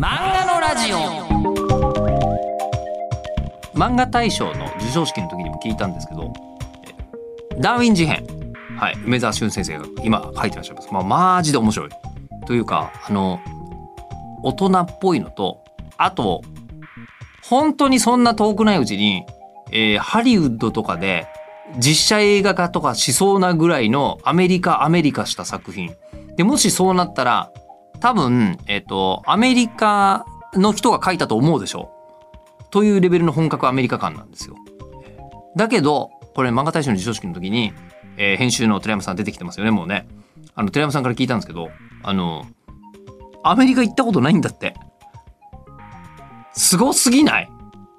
漫画のラジオ。漫画大賞の授賞式の時にも聞いたんですけどダーウィン事変。はい。梅沢俊先生が今書いてらっしゃいます。まあマジで面白い。というかあの大人っぽいのとあと本当にそんな遠くないうちに、えーハリウッドとかで実写映画化とかしそうなぐらいのアメリカアメリカした作品。でもしそうなったら多分、えっとアメリカの人が書いたと思うでしょうというレベルの本格アメリカ感なんですよ。だけどこれ漫画大賞の授賞式の時に、えー編集の寺山さん出てきてますよねもうね。あの寺山さんから聞いたんですけどあのアメリカ行ったことないんだって。すごすぎない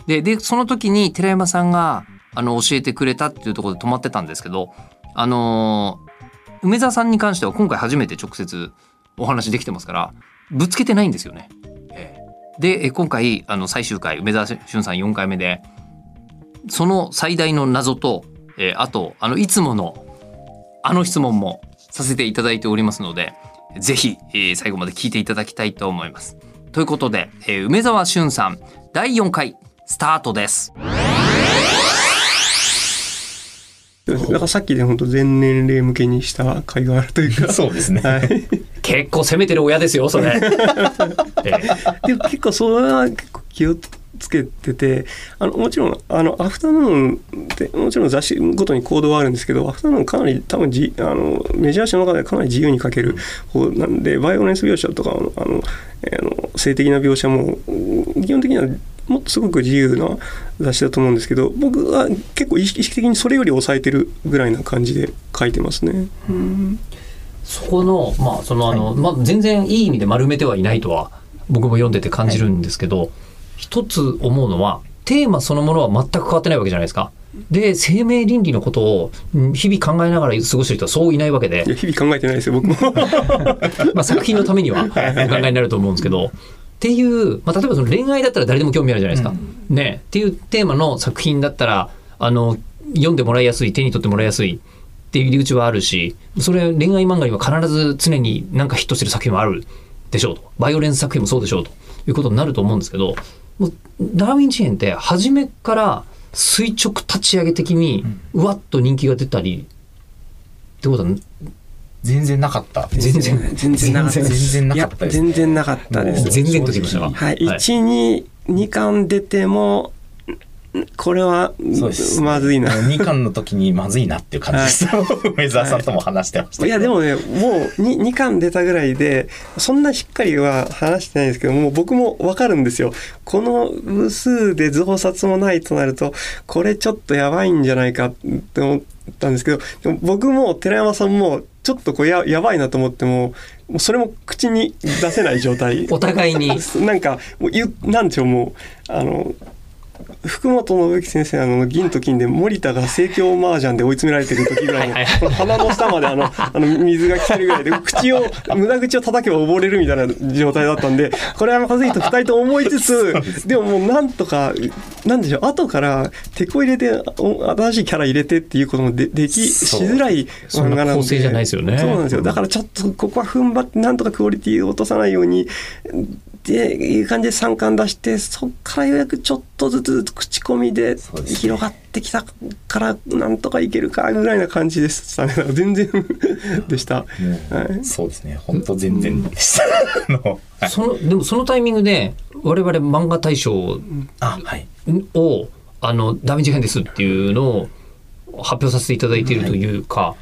ででその時に寺山さんがあの教えてくれたっていうところで止まってたんですけどあのー梅沢さんに関しては今回初めて直接お話できてますからぶつけてないんですよね。ええでえ今回あの最終回梅沢俊さん4回目でその最大の謎と、えーあとあのいつものあの質問もさせていただいておりますのでぜひ、えー最後まで聞いていただきたいと思います。ということで、えー梅沢俊さん第4回スタートです。だからさっきで本当全年齢向けにした回があるというかそうですね。はい、結構攻めてる親ですよそれ。えーでも結構それは結構気をつけててあのもちろんあのアフタヌーンってもちろん雑誌ごとにコードはあるんですけどアフタヌーンかなり多分じあのメジャー誌の中ではかなり自由に書ける方なんでバイオレンス描写とかあのあの、えーあの性的な描写もうん基本的にはもっとすごく自由な雑誌だと思うんですけど僕は結構意識意識的にそれより抑えてるぐらいな感じで書いてますね。うんそこのまあそのあの、まあ全然いい意味で丸めてはいないとは僕も読んでて感じるんですけど、一つ思うのはテーマそのものは全く変わってないわけじゃないですか。で生命倫理のことをうん日々考えながら過ごしてる人はそういないわけで日々考えてないですよ僕も。まあ、作品のためにはお考えになると思うんですけど。っていう、まあ、例えばその恋愛だったら誰でも興味あるじゃないですか。ねっていうテーマの作品だったらあの読んでもらいやすい手に取ってもらいやすいっていう入り口はあるしそれ恋愛漫画には必ず常になんかヒットしてる作品もあるでしょうと。バイオレンス作品もそうでしょうと。いうことになると思うんですけどもうダーウィン事変って初めから垂直立ち上げ的にうわっと人気が出たりってことは全然なかった。全然全然なかったです。全然なかったですいや全然なかったです。全然ときましたか？はい、一二二巻出てもんこれはそうです。まずいな。2巻の時にまずいなっていう感じです。梅沢さんとも話してましたけど。いやでもねもう 2, 2巻出たぐらいでそんなしっかりは話してないんですけどもう僕も分かるんですよこの部数で増刷もないとなるとこれちょっとやばいんじゃないかって思ったんですけどでも僕も寺山さんもちょっとこうややばいなと思ってももうそれも口に出せない状態 お互いになんかもう言うなんでしょうもうあの福本信之先生あの銀と金で森田が盛況麻雀で追い詰められてる時ぐらいの鼻の下まであのあの水が来てるぐらいで口を無駄口を叩けば溺れるみたいな状態だったんでこれはまずいと2人とも思いつつでももうなんとかなんでしょう後から手こ入れてお新しいキャラ入れてっていうこともでできしづらい漫画なので。そうなんですよ。だからちょっとここは踏ん張ってなんとかクオリティを落とさないようにっていう感じで3巻出してそっからようやくちょっとずつ口コミで広がってきたからなんとかいけるかぐらいな感じでしたね全然 でした。もはうそうですね。本当全然でした。あのはいそのでもそのタイミングで我々漫画大賞あ、はい。をあのダメージ編ですっていうのを発表させていただいているというか、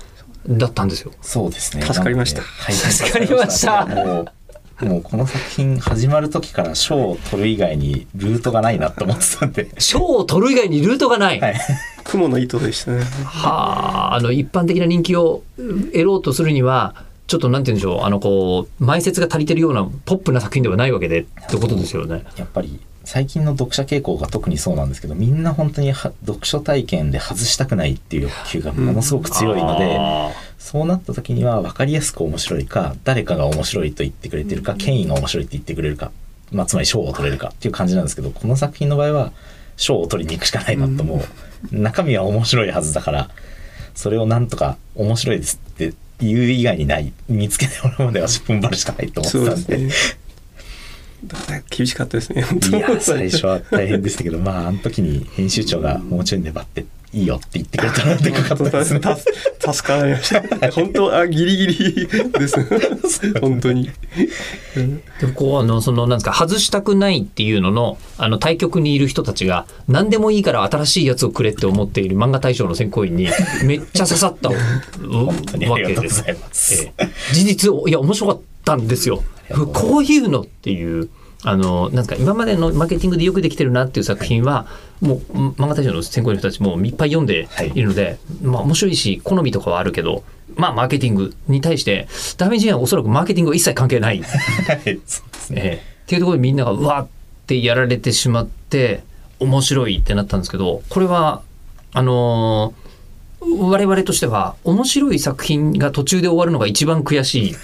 だったんですよ。そうですね。助かりましたはい、助かりましたもう、この作品始まる時から賞を取る以外にルートがないなと思ってたんで。賞を取る以外にルートがない。はい。雲の糸でしたね。はあ、あの一般的な人気を得ろうとするには、ちょっとなんて言うんでしょう、あのこう埋設が足りてるようなポップな作品ではないわけでってことですよね。やっぱり最近の読者傾向が特にそうなんですけどみんな本当には読書体験で外したくないっていう欲求がものすごく強いので、あそうなった時には分かりやすく面白いか誰かが面白いと言ってくれてるか権威が面白いって言ってくれるか、まあ、つまり賞を取れるかっていう感じなんですけどこの作品の場合は賞を取りに行くしかないなともう。中身は面白いはずだからそれをなんとか面白いですって言う以外にない。見つけてもらうまでは踏ん張るしかないと思ってたんで。厳しかったですねいや最初は大変でしたけどまああの時に編集長がもうちょい粘っていいよって言ってくれたのでかかったですね。助助かられました。本当あギリギリです。本当に。でもこうあのそのなんですか外したくないっていうののあの対局にいる人たちが何でもいいから新しいやつをくれって思っている漫画大賞の選考員にめっちゃ刺さったわ当にありがとうござけですいます。ええ。事実いや面白かったんですよ。こういうのっていうあのなんか今までのマーケティングでよくできてるなっていう作品は、もう漫画大賞の選考員の人たちもいっぱい読んでいるので、まあ面白いし好みとかはあるけどまあマーケティングに対してダメージはおそらくマーケティングは一切関係ないはいそうですね。ええっていうところでみんながうわってやられてしまって面白いってなったんですけどこれはあのー我々としては面白い作品が途中で終わるのが一番悔しいっ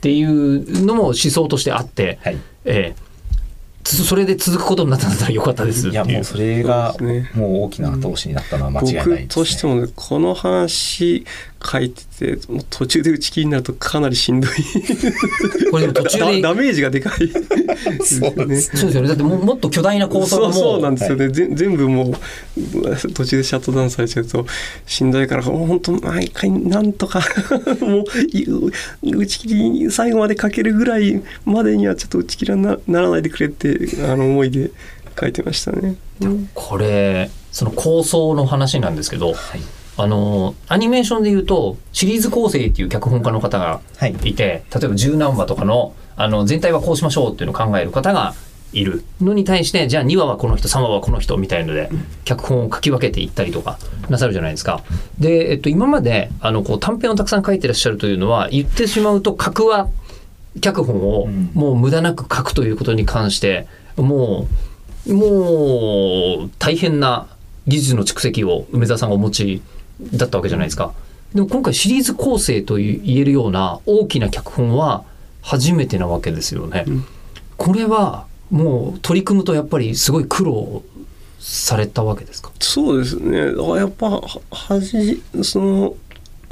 ていうのも思想としてあって、はい。ええ。つそれで続くことになったんだったらよかったです。いやもうそれがもう大きな後押しになったのは間違いないです、ね。僕としてもねこの話書いててもう途中で打ち切りになるとかなりしんどい。これでも途中でダ ダメージがでかい。そうです。そうですよね。だってももっと巨大な構想がもそうなんですよ。ね、ぜ全部もう途中でシャットダウンされちゃうとしんどいからもう本当毎回なんとか もうい打ち切りに最後まで書けるぐらいまでにはちょっと打ち切りなならないでくれってあの思いで書いてましたね。これその構想の話なんですけどはい。あのアニメーションで言うとシリーズ構成っていう脚本家の方がはい。いて例えば十何話とかのあの全体はこうしましょうっていうのを考える方がいるのに対してじゃあ2話はこの人3話はこの人みたいので脚本を書き分けていったりとかなさるじゃないですか。で、えっと、今まであのこう短編をたくさん書いてらっしゃるというのは言ってしまうと格話脚本をうんもう無駄なく書くということに関してもうもう大変な技術の蓄積を梅沢さんがお持ちだったわけじゃないですか。でも今回シリーズ構成と言えるような大きな脚本は初めてなわけですよね。うんこれはもう取り組むとやっぱりすごい苦労されたわけですかそうですねやっぱははじその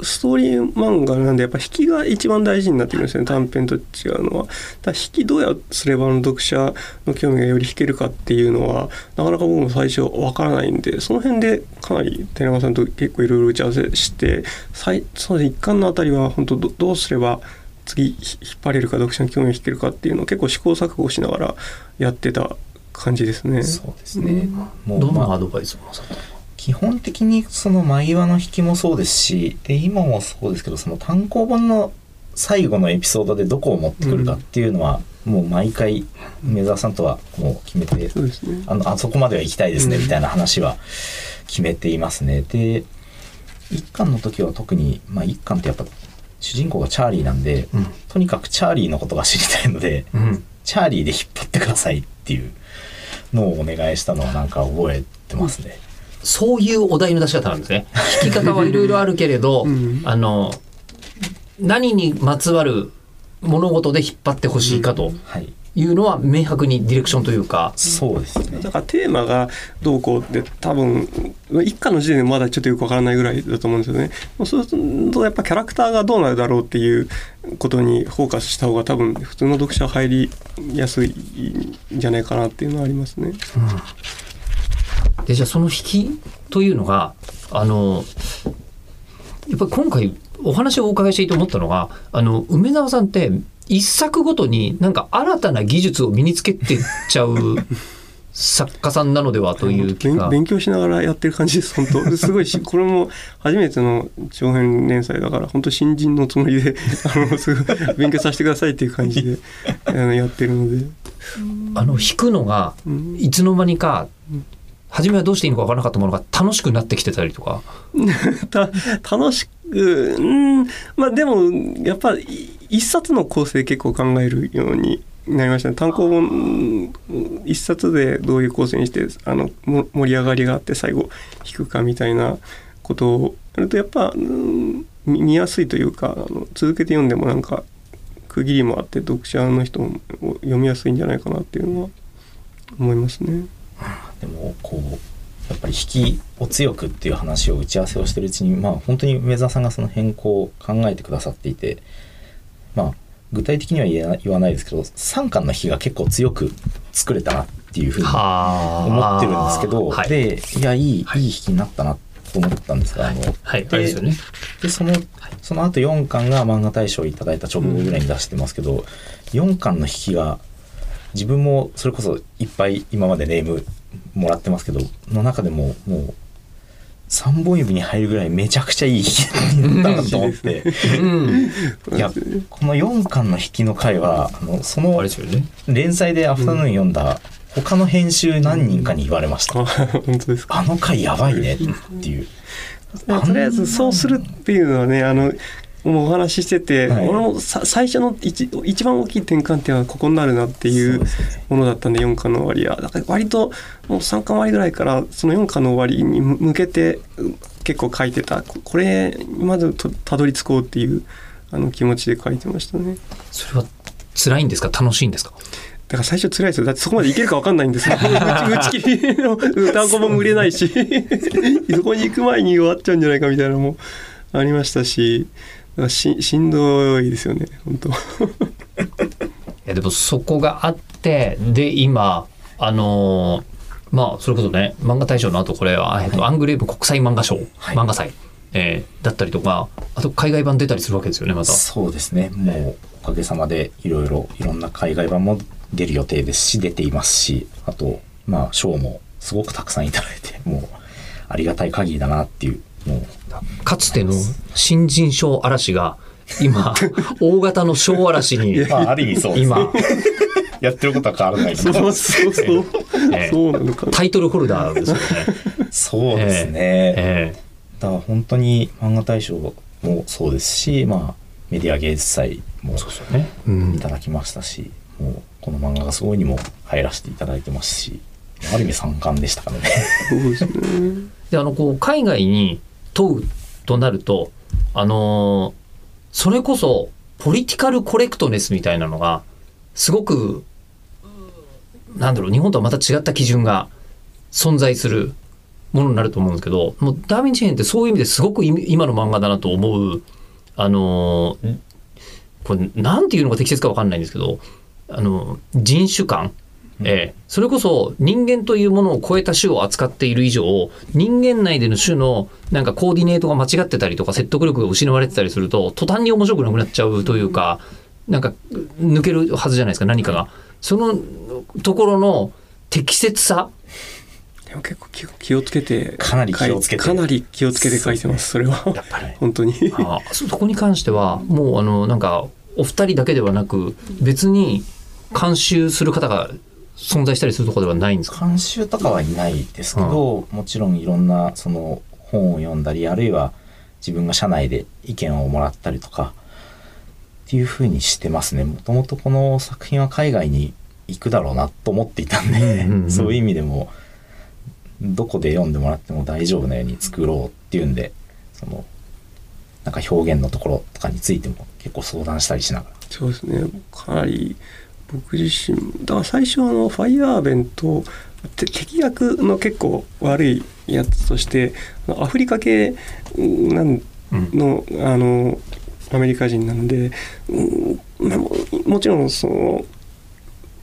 ストーリー漫画なんでやっぱ引きが一番大事になってくるんですよね短編と違うのは。だ引きどうやすればあの読者の興味がより引けるかっていうのはなかなか僕も最初わからないんでその辺でかなり寺山さんと結構いろいろ打ち合わせして最そうですね一巻のあたりは本当どどうすれば次ひ引っ張れるか読者の興味を引けるかっていうのを結構試行錯誤しながらやってた感じですね。そうですね。もうどんまあなアドバイスをなさった基本的にその眉輪の引きもそうですしで今もそうですけどその単行本の最後のエピソードでどこを持ってくるかっていうのは、もう毎回梅沢さんとはもう決めてね。あのあそこまでは行きたいですねうんみたいな話は決めていますね。で一巻の時は特に、まあ、一巻ってやっぱ主人公がチャーリーなんで、うんとにかくチャーリーのことが知りたいのでうんチャーリーで引っ張ってくださいっていうのをお願いしたのはなんか覚えてますね。そういうお題の出し方なんですね。引き方はいろいろあるけれど、うんあの何にまつわる物事で引っ張ってほしいかとはい、いうのは明白にディレクションというか、そうですね。だからテーマがどうこうって多分一家の時点でまだちょっとよくわからないぐらいだと思うんですよね。もうそうするとやっぱキャラクターがどうなるだろうっていうことにフォーカスした方が多分普通の読者入りやすいんじゃないかなっていうのはありますね。でじゃあその引きというのがあのやっぱり今回お話をお伺いしていて思ったのがあの梅沢さんって一作ごとになんか新たな技術を身につけてっちゃう 作家さんなのではという。勉勉強しながらやってる感じです本当すごいしこれも初めての長編連載だから本当新人のつもりで あのすごい勉強させてくださいっていう感じであのやってるので。あの引くのがうんいつの間にか初めはどうしていいのか分からなかったものが楽しくなってきてたりとか。た楽しくうんまあでもやっぱ一冊の構成結構考えるようになりましたね単行本一冊でどういう構成にしてあの盛り上がりがあって最後引くかみたいなことをやるとやっぱ、うん見やすいというかあの続けて読んでもなんか区切りもあって読者の人も読みやすいんじゃないかなっていうのは思いますね。でもこうやっぱり引きを強くっていう話を打ち合わせをしてるうちにまあ本当に梅沢さんがその変更を考えてくださっていてまあ具体的には言わないですけど3巻の日が結構強く作れたなっていうふうには思ってるんですけど、はい、でいやいい、はい。い、い引きになったなと思ったんですが、あのはい、あれですよね。でそのその後4巻が漫画大賞をいただいた直後ぐらいに出してますけど、4巻の引きが自分もそれこそいっぱい今までネームもらってますけどの中でももう3本指に入るぐらいめちゃくちゃいい引き だなと思ってうん。いやこの4巻の引きの回はあのそあの。連載でアフタヌーン読んだ他の編集何人かに言われました。あ本当ですか？あの回やばいねっていう。まあとりあえずそうするっていうのはねあのもうお話ししてて、はい。俺もさ最初の一一番大きい転換点はここになるなっていうものだったんで4巻の終わりは。だから割ともう3巻終わりぐらいからその4巻の終わりに向けてうん結構書いてた。ここれまずとたどり着こうっていうあの気持ちで書いてましたね。それは辛いんですか？楽しいんですか？だから最初辛いですよ。だってそこまでいけるか分かんないんですよ。打ち打ち切りの単行本も売れないし。そこに行く前に終わっちゃうんじゃないかみたいなのもありましたしだからししんどいですよね本当いやでもそこがあってで今あのーまあそれこそね漫画大賞の後これは、えっとアングレーブ国際漫画賞、はい漫画祭、えーだったりとかあと海外版出たりするわけですよねまた。そうですね。もうおかげさまでいろいろいろんな海外版も出る予定ですし出ていますし、あとまあ賞もすごくたくさんいただいてもうありがたい限りだなっていうもうかつての新人賞嵐が今 大型の賞嵐にまあある意味そうです。ね今。やってることは変わらないけそうどそうそう、ええ。そうなのかな。タイトルホルダーですよね。そうですね。えだから本当に漫画大賞もそうですし、まあメディア芸術祭もえそうですよね。うん。いただきましたし、もうこの漫画がすごいにも入らせていただいてますし、ある意味三冠でしたからね。そうですね。であのこう海外に問うとなるとあのーそれこそポリティカルコレクトネスみたいなのがすごくなんだろう日本とはまた違った基準が存在するものになると思うんですけどもうダーウィンチェーンってそういう意味ですごく今の漫画だなと思うあのーこれなんていうのが適切かわかんないんですけどあの人種間ええ、それこそ人間というものを超えた種を扱っている以上人間内での種のなんかコーディネートが間違ってたりとか説得力が失われてたりすると途端に面白くなくなっちゃうというかなんか抜けるはずじゃないですか何かが。そのところの適切さ。でも結構気を気をつけてかなり気をつけて。かなり気をつけて書いてますそれは。やっぱり。本当に。あそそこに関してはもうあのなんかお二人だけではなく別に監修する方が存在したりするところではないんですか？監修とかはいないですけど、もちろんいろんなその本を読んだり、あるいは自分が社内で意見をもらったりとか、っていうふうにしてますね。もともとこの作品は海外に行くだろうなと思っていたんで、うんうんうんそういう意味でも、どこで読んでもらっても大丈夫なように作ろうっていうんで、その、なんか表現のところとかについても結構相談したりしながら。そうですねかなり僕自身だから最初あのファイヤーベンとて敵役の結構悪いやつとしてアフリカ系なんうん。のあのアメリカ人なので、うんまあももちろんその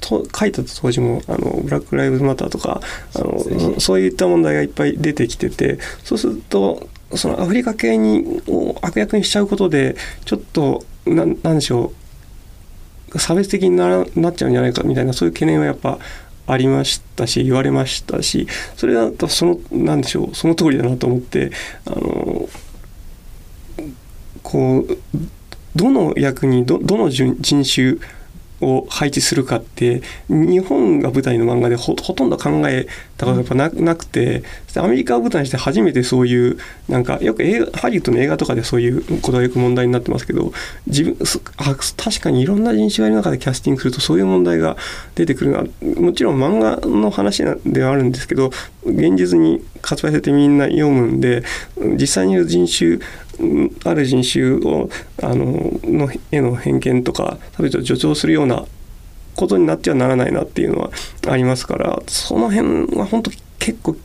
と書いた当時もあのブラック・ライブズ・マターとかあのそういった問題がいっぱい出てきててそうするとそのアフリカ系にを悪役にしちゃうことでちょっとなんなんでしょう差別的にならなっちゃうんじゃないかみたいなそういう懸念はやっぱありましたし言われましたしそれだとそのなんでしょうその通りだなと思ってあのこうどの役にどどの人人種を配置するかって日本が舞台の漫画でほほとんど考えたことがやっぱななくてアメリカを舞台にして初めてそういうなんかよく映画ハリウッドの映画とかでそういうことがよく問題になってますけど自分すあ確かにいろんな人種がいる中でキャスティングするとそういう問題が出てくるな。もちろん漫画の話なではあるんですけど現実に発売されてみんな読むんで実際にいる人種うんある人種をあののへの偏見とか差別を助長するようなことになってはならないなっていうのはありますからその辺は本当結構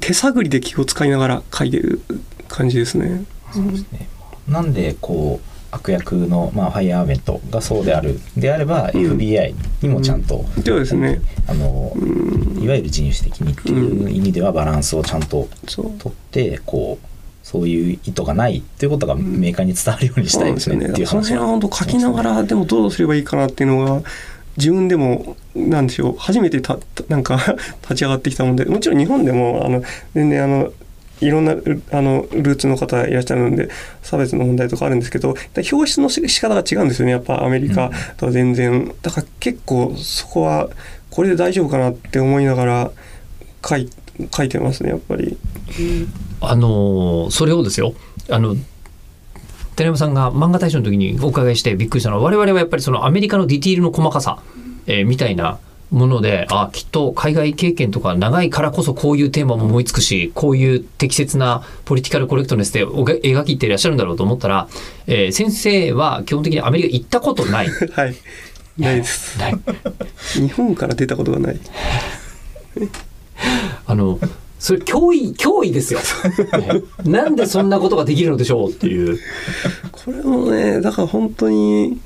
手探りで気を使いながら書いてる感じですね。そうですね。なんでこう悪役の、まあ、ファイヤーベントがそうであるであれば、うん。FBI にもちゃんと、そうですね。あのうん。いわゆる人種的にっていう意味ではバランスをちゃんと取ってこうそういう意図がないということがメーカーに伝わるようにしたいですねっていうその話辺は本当書きながらでもどうすればいいかなっていうのが自分でもなんでしょう初めてたなんか 立ち上がってきたもんでもちろん日本でもあの全然あのいろんなルあのルーツの方いらっしゃるんで差別の問題とかあるんですけど表出のし仕方が違うんですよね。やっぱアメリカとは全然、だから結構そこはこれで大丈夫かなって思いながら書い書いてますねやっぱり。あのーそれをですよあの寺山さんが漫画大賞の時にお伺いしてびっくりしたのは我々はやっぱりそのアメリカのディティールの細かさ、えーみたいなものであきっと海外経験とか長いからこそこういうテーマも思いつくしこういう適切なポリティカルコレクトネスで描きっていらっしゃるんだろうと思ったら、えー先生は基本的にアメリカ行ったことない。はい。ないです。日本から出たことがない。あのそれ脅威脅威ですよ、ね。なんでそんなことができるのでしょうっていう。これもねだから本当に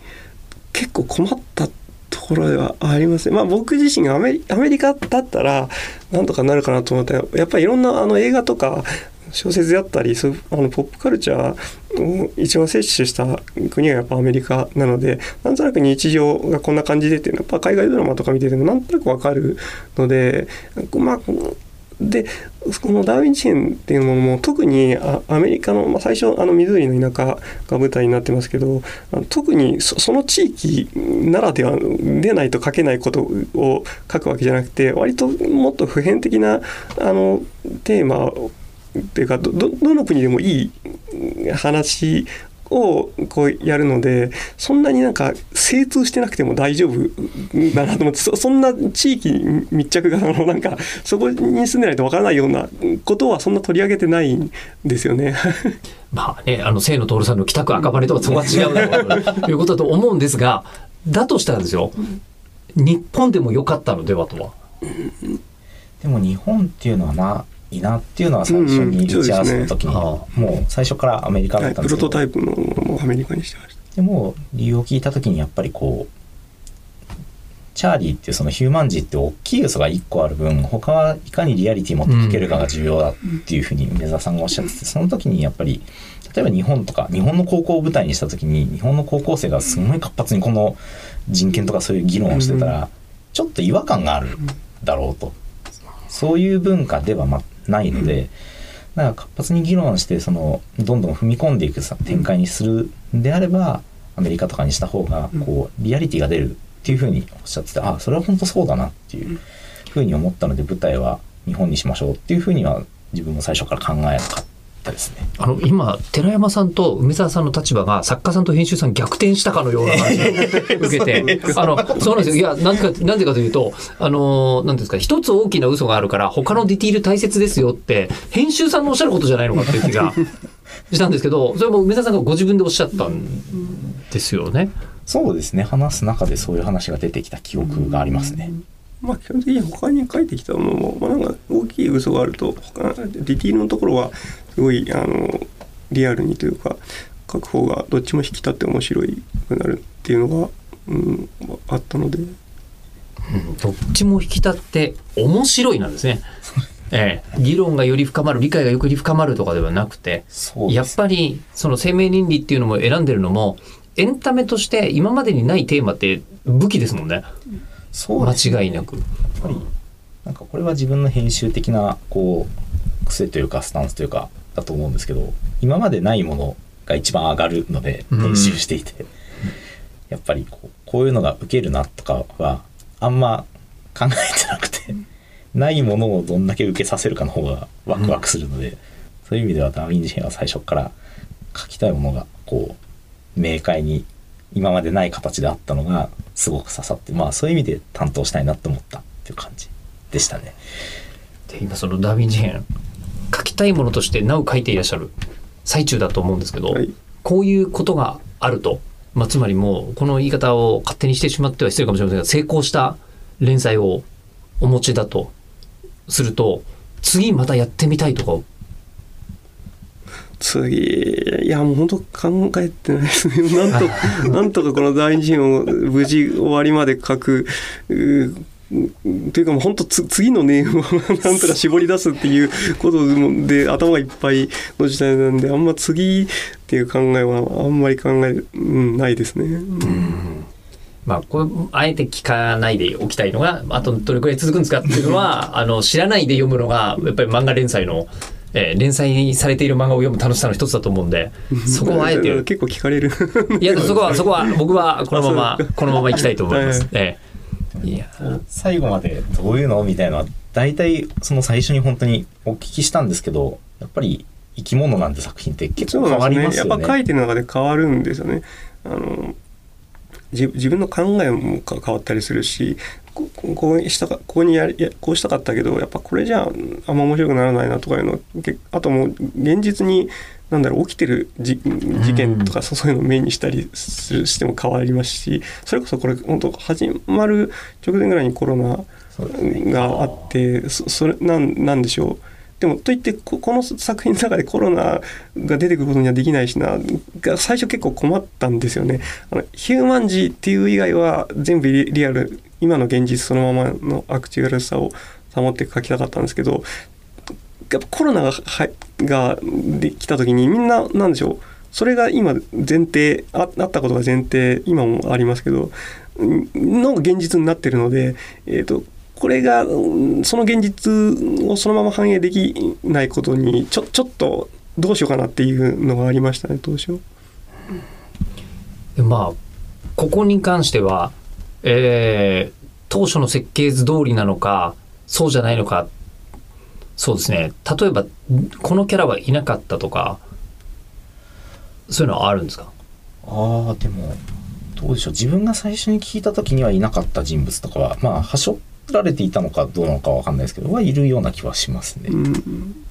結構困ったところではありますね。まあ僕自身がアメリアメリカだったらなんとかなるかなと思った。らやっぱりいろんなあの映画とか小説であったりそうあのポップカルチャーを一番摂取した国がやっぱアメリカなのでなんとなく日常がこんな感じでっていうのはやっぱ海外ドラマとか見ててもなんとなくわかるのでまあでこのダーウィン事変っていうものも特にアメリカの、まあ、最初あのミの田舎が舞台になってますけど特にその地域ならではでないと書けないことを書くわけじゃなくて割ともっと普遍的なあのテーマっていうかどの国でもいい話をこうやるのでそんなになんか精通してなくても大丈夫だなと思ってそそんな地域密着があのなんかそこに住んでないとわからないようなことはそんな取り上げてないんですよね。まあね、あの清野徹さんの北区赤羽とはそこは違うだろうということだと思うんですが、だとしたらですよ、日本でも良かったのではとは？でも日本っていうのはないなっていうのは最初に打ち合わせの時に、もう最初からアメリカだはい、ったんですけど、プロトタイプのもアメリカにしてました。でも理由を聞いた時にやっぱりこうチャーリーっていうそのヒューマンジーって大きい要素が1個ある分他はいかにリアリティ持って書けるかが重要だっていうふうに梅沢さん。がおっしゃっててその時にやっぱり例えば日本とか日本の高校を舞台にした時に日本の高校生がすごい活発にこの人権とかそういう議論をしてたらちょっと違和感があるだろうと。そういう文化ではまないので。だから活発に議論してそのどんどん踏み込んでいくさ展開にするんであればアメリカとかにした方がこうリアリティが出るっていうふうにおっしゃっててあそれは本当そうだなっていうふうに思ったので舞台は日本にしましょうっていうふうには自分も最初から考えなかったですね。あの今寺山さんと梅沢さんの立場が作家さんと編集さん逆転したかのような感じを受けてあのそうなんですよいやなんでかなんでかというとあのなんですか一つ大きな嘘があるから他のディティール大切ですよって編集さんのおっしゃることじゃないのかっていう気が したんですけどそれも梅沢さんがご自分でおっしゃったんですよね。そうですね話す中でそういう話が出てきた記憶がありますね。まあ基本的に他に書いてきたものも、まあ、なんか大きい嘘があると他ディティールのところはすごいあのリアルにというか書く方がどっちも引き立って面白いくなるっていうのが、うん、あったので。うんどっちも引き立って面白いなんですね。ええ、議論がより深まる理解がより深まるとかではなくてそうやっぱりその生命倫理っていうのも選んでるのもエンタメとして今までにないテーマって武器ですもんねそうですね。間違いなく。やっぱりなんかこれは自分の編集的なこう癖というかスタンスというかだと思うんですけど今までないものが一番上がるのでうん。編集していて、やっぱりこうこういうのが受けるなとかはあんま考えてなくてないものをどんだけ受けさせるかの方がワクワクするので、そういう意味ではダーウィン事変は最初から書きたいものがこう明快に今までない形であったのがすごく刺さってまあそういう意味で担当したいなと思ったっていう感じでしたね。で今そのダーウィン事変書きたいものとしてなお書いていらっしゃる最中だと思うんですけど、はいこういうことがあると、まあ、つまりもうこの言い方を勝手にしてしまっては失礼かもしれませんが成功した連載をお持ちだとすると次またやってみたいとか次いやもう本当考えてないですね なんと なんとかこの第二次を無事終わりまで書くうというかもう本当つ次のネームをなんとか絞り出すっていうことで頭がいっぱいの時代なんであんま次っていう考えはあんまり考え、うん、ないですね。うんまあ、これあえて聞かないでおきたいのがあとどれくらい続くんですかっていうのは あの知らないで読むのがやっぱり漫画連載の、えー連載されている漫画を読む楽しさの一つだと思うんでそこはあえて。結構聞かれる。いやそこは そこは僕はこのままこのまま行きたいと思います。ええいや。最後までどういうの？みたいな。大体その最初に本当にお聞きしたんですけどやっぱり生き物なんて作品って結構変わりますよね。やっぱ書いてる中で変わるんですよね。あの自自分の考えもか変わったりするしここうしたかここにやりやこうしたかったけどやっぱこれじゃあんま面白くならないなとかいうのけあともう現実になんだろう起きてるじ事件とかそういうのを目にしたりするしても変わりますしそれこそこれ本当始まる直前ぐらいにコロナがあってそそれなんなんでしょう？でもといってこの作品の中でコロナが出てくることにはできないしなが最初結構困ったんですよね。あのヒューマンジーっていう以外は全部リアル今の現実そのままのアクチュアルさを保って書きたかったんですけどやっぱコロナがはができた時にみんななんでしょうそれが今前提あったことが前提今もありますけどの現実になってるので、えー、とこれがうんその現実をそのまま反映できないことにちょちょっとどうしようかなっていうのがありましたね当初。でまあここに関しては、えー当初の設計図通りなのかそうじゃないのか。そうですね。例えばこのキャラはいなかったとかそういうのはあるんですか？ああでもどうでしょう。自分が最初に聞いた時にはいなかった人物とかはまあはしょられていたのかどうなのかわかんないですけどはいるような気はしますね。うん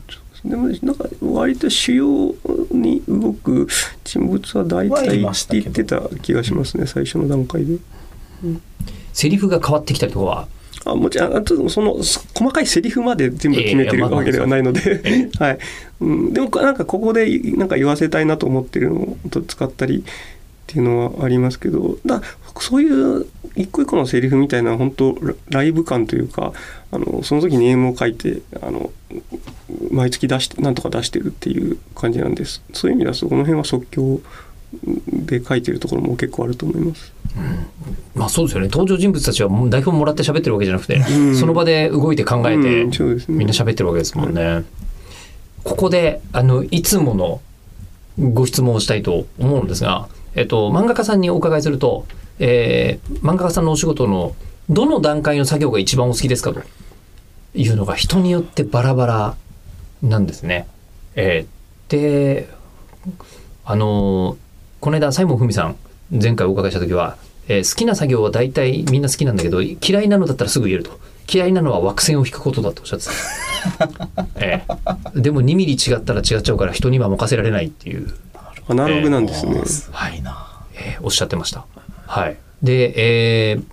でもなんか割と主要に動く人物は大体はいましたけど言ってた気がしますね最初の段階で。セリフが変わってきたりとかは？あもちろんあとそのそ細かいセリフまで全部決めてるわけではないので、え はい。うん、でもなんかここでなんか言わせたいなと思ってるのをと使ったりっていうのはありますけどだそういう一個一個のセリフみたいな本当ラライブ感というかあのその時にネームを書いてあの毎月出してなんとか出してるっていう感じなんです。そういう意味ではそこの辺は即興で書いてるところも結構あると思います。まあそうですよね。登場人物たちはもう台本もらって喋ってるわけじゃなくて、うん。その場で動いて考えて、うんね。みんな喋ってるわけですもんね。ここであのいつものご質問をしたいと思うんですが、えっと、漫画家さんにお伺いすると、えー漫画家さんのお仕事のどの段階の作業が一番お好きですかというのが人によってバラバラなんですね。えーであのこの間西門文さん前回お伺いした時は、えー好きな作業は大体みんな好きなんだけど嫌いなのだったらすぐ言えると。嫌いなのは枠線を引くことだとおっしゃってた、ええでも2ミリ違ったら違っちゃうから人には任せられないっていう、アナログなんですね。あーすごいな。えーおっしゃってました。はい、で、えー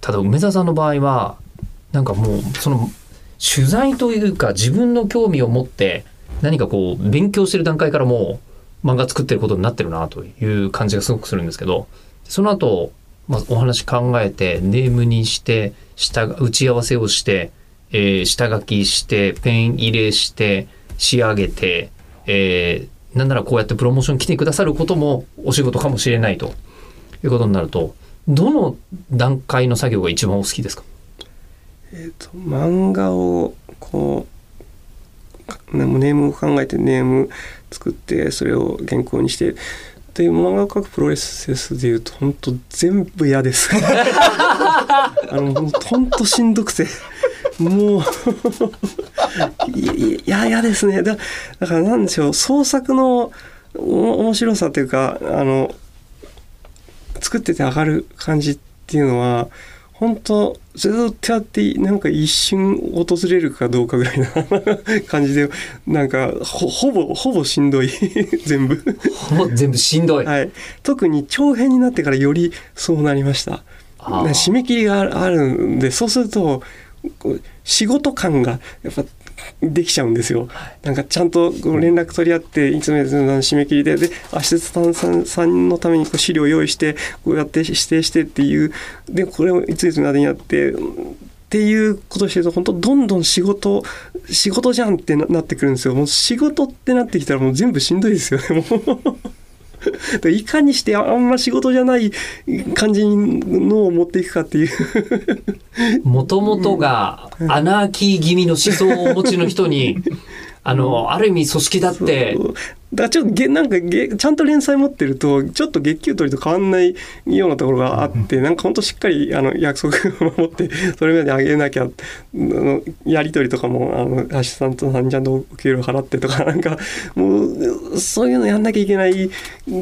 ただ梅沢さんの場合はなんかもうその取材というか自分の興味を持って何かこう勉強してる段階からもう漫画作ってることになってるなという感じがすごくするんですけどその後、まあ、お話考えてネームにして下打ち合わせをして、えー下書きしてペン入れして仕上げて、えーなんならこうやってプロモーション来てくださることもお仕事かもしれないということになるとどの段階の作業が一番お好きですか？えーと漫画をこうネームを考えてネーム作ってそれを原稿にしてという漫画を描くプロセスでいうと本当全部嫌です。あの本当しんどくて。もういいや嫌ですね。だだからなんでしょう創作のお面白さというかあの作ってて上がる感じっていうのは本当ずっとやってなんか一瞬訪れるかどうかぐらいな 感じでなんかほほぼほぼしんどい。全部。もう全部しんどい、はい。特に長編になってからよりそうなりました。締め切りがあるんでそうすると仕事感がやっぱできちゃうんですよ。なんかちゃんと連絡取り合っていつもいつも締め切りででアシスタントさんさんのためにこう資料を用意してこうやって指定してっていうでこれをいついつまでにやって。っていうことをしてると本当どんどん仕事仕事じゃんってななってくるんですよもう仕事ってなってきたらもう全部しんどいですよねもう いかにしてあんま仕事じゃない感じのを持っていくかっていう。もともとがアナーキー気味の思想をお持ちの人に、あの、ある意味組織だってだからちょっとげなんかげちゃんと連載持ってるとちょっと月給取りと変わんないようなところがあってなんかほんとしっかりあの約束を守ってそれまであげなきゃあのやり取りとかもあのアシスタントさんにちゃんとお給料払ってとかなんかもうそういうのやんなきゃいけない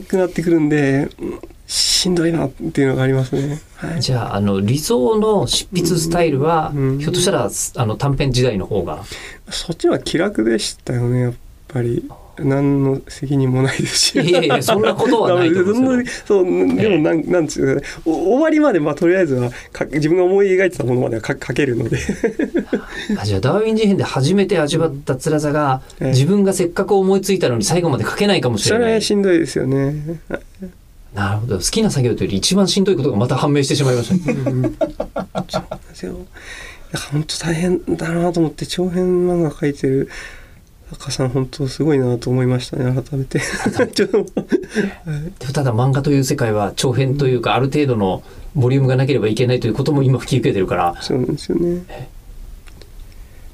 くなってくるんでうんしんどいなっていうのがありますね。はい。じゃあ、あの、理想の執筆スタイルは、うん。ひょっとしたら、あの、短編時代の方が、そっちは気楽でしたよねやっぱり何の責任もないですしいやいやそんなことはないと思そうでもなんなんつうかねお終わりまでまあとりあえずはか自分が思い描いてたものまではか書けるのであじゃあ、ダーウィン事変で初めて味わった辛さが、ええ自分がせっかく思いついたのに最後まで書けないかもしそれない。しんどいですよね。なるほど。好きな作業というより一番しんどいことがまた判明してしまいましたね。うんそうなんですよ。だから本当大変だなと思って長編漫画描いてる作家さん本当すごいなと思いましたね改めて。ちょっとでもただ漫画という世界は長編というかある程度のボリュームがなければいけないということも今引き受けてるからそうなんですよね。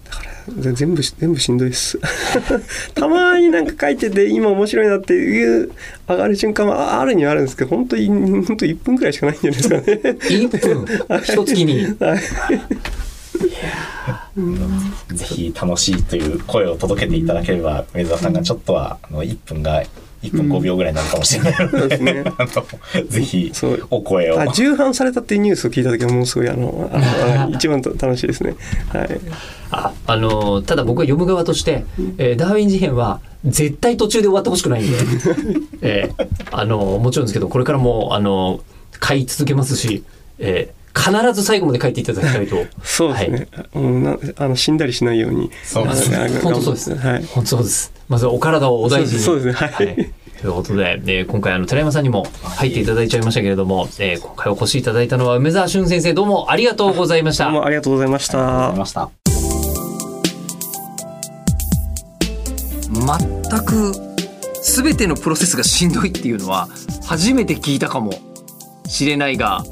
だから全部し全部しんどいです。たまになんか書いてて今面白いなっていう上がる瞬間はあるにはあるんですけど本当に本当1分くらいしかないんじゃないですかね。1分一月にはいぜひ楽しいという声を届けていただければ、梅沢さんがちょっとは、あの、1分が、1分5秒ぐらいになるかもしれないのですねで、あの、ぜひそう、お声を。あ重版されたっていうニュースを聞いた時はもうすごいあのあのあ 一番と楽しいですね。はい。ああのただ僕は読む側として、えーダーウィン事変は絶対途中で終わってほしくないんで、えーあのもちろんですけどこれからもあの買い続けますし、えー必ず最後まで書いていただきたいとそうですね。うんなあの死んだりしないように。そうです。ね本当そうです、はい。本当そうです。まずはお体をお大事に。そうです。ねはい。ということで、えー今回あの寺山さんにも入っていただいちゃいましたけれども、えー今回お越しいただいたのは梅沢俊先生どうもありがとうございました。どうもありがとうございましありがとうござたい。ました。全く全てのプロセスがしんどいっていうのは初めて聞いたかもしれないが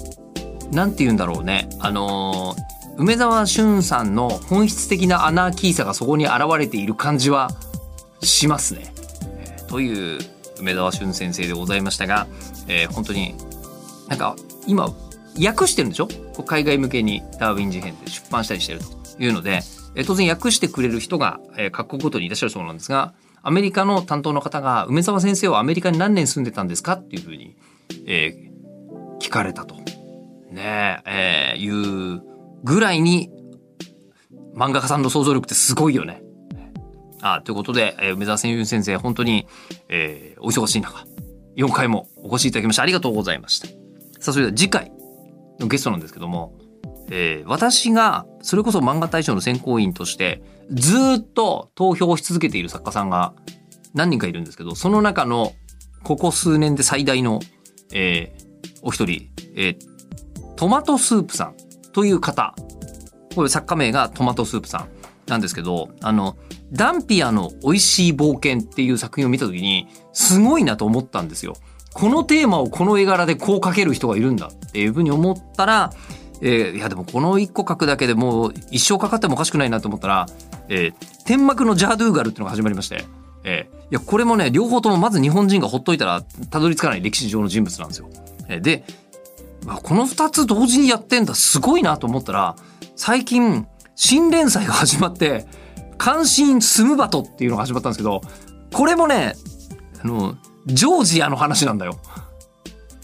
なんて言うんだろうねあのー梅沢俊さんの本質的なアナーキーさがそこに現れている感じはしますね。という梅沢俊先生でございましたが、えー本当になんか今訳してるんでしょ？海外向けにダーウィン事変で出版したりしてるというので、えー当然訳してくれる人が、え各国ごとにいらっしゃるそうなんですがアメリカの担当の方が梅沢先生はアメリカに何年住んでたんですか？っていうふうに、えー聞かれたと。ねええーいうぐらいに漫画家さんの想像力ってすごいよね。あということで、えー梅沢千先生本当に、えーお忙しい中4回もお越しいただきましてありがとうございました。さあそれでは次回のゲストなんですけども、えー私がそれこそ漫画大賞の選考委員としてずっと投票し続けている作家さんが何人かいるんですけどその中のここ数年で最大の、えーお一人、えートマトスープさんという方これ作家名がトマトスープさんなんですけどあのダンピアの美味しい冒険っていう作品を見た時にすごいなと思ったんですよ。このテーマをこの絵柄でこう描ける人がいるんだっていうふうに思ったら、えーいやでもこの一個描くだけでもう一生かかってもおかしくないなと思ったら、えー天幕のジャードゥーガルっていうのが始まりまして、えーいやこれもね両方ともまず日本人がほっといたらたどり着かない歴史上の人物なんですよ。えーでこの2つ同時にやってんだ。すごいなと思ったら最近新連載が始まって「関心スムバト」っていうのが始まったんですけどこれもねあのジョージアの話なんだよ。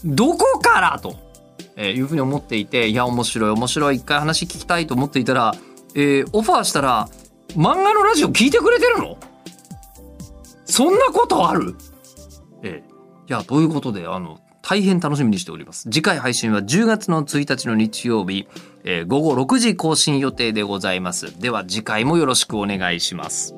どこからと、えーいうふうに思っていていや面白い面白い一回話聞きたいと思っていたら、えーオファーしたら漫画のラジオ聞いてくれてるの？そんなことある？えーいやということであの大変楽しみにしております。次回配信は10月の1日の日曜日、えー午後6時更新予定でございます。では次回もよろしくお願いします。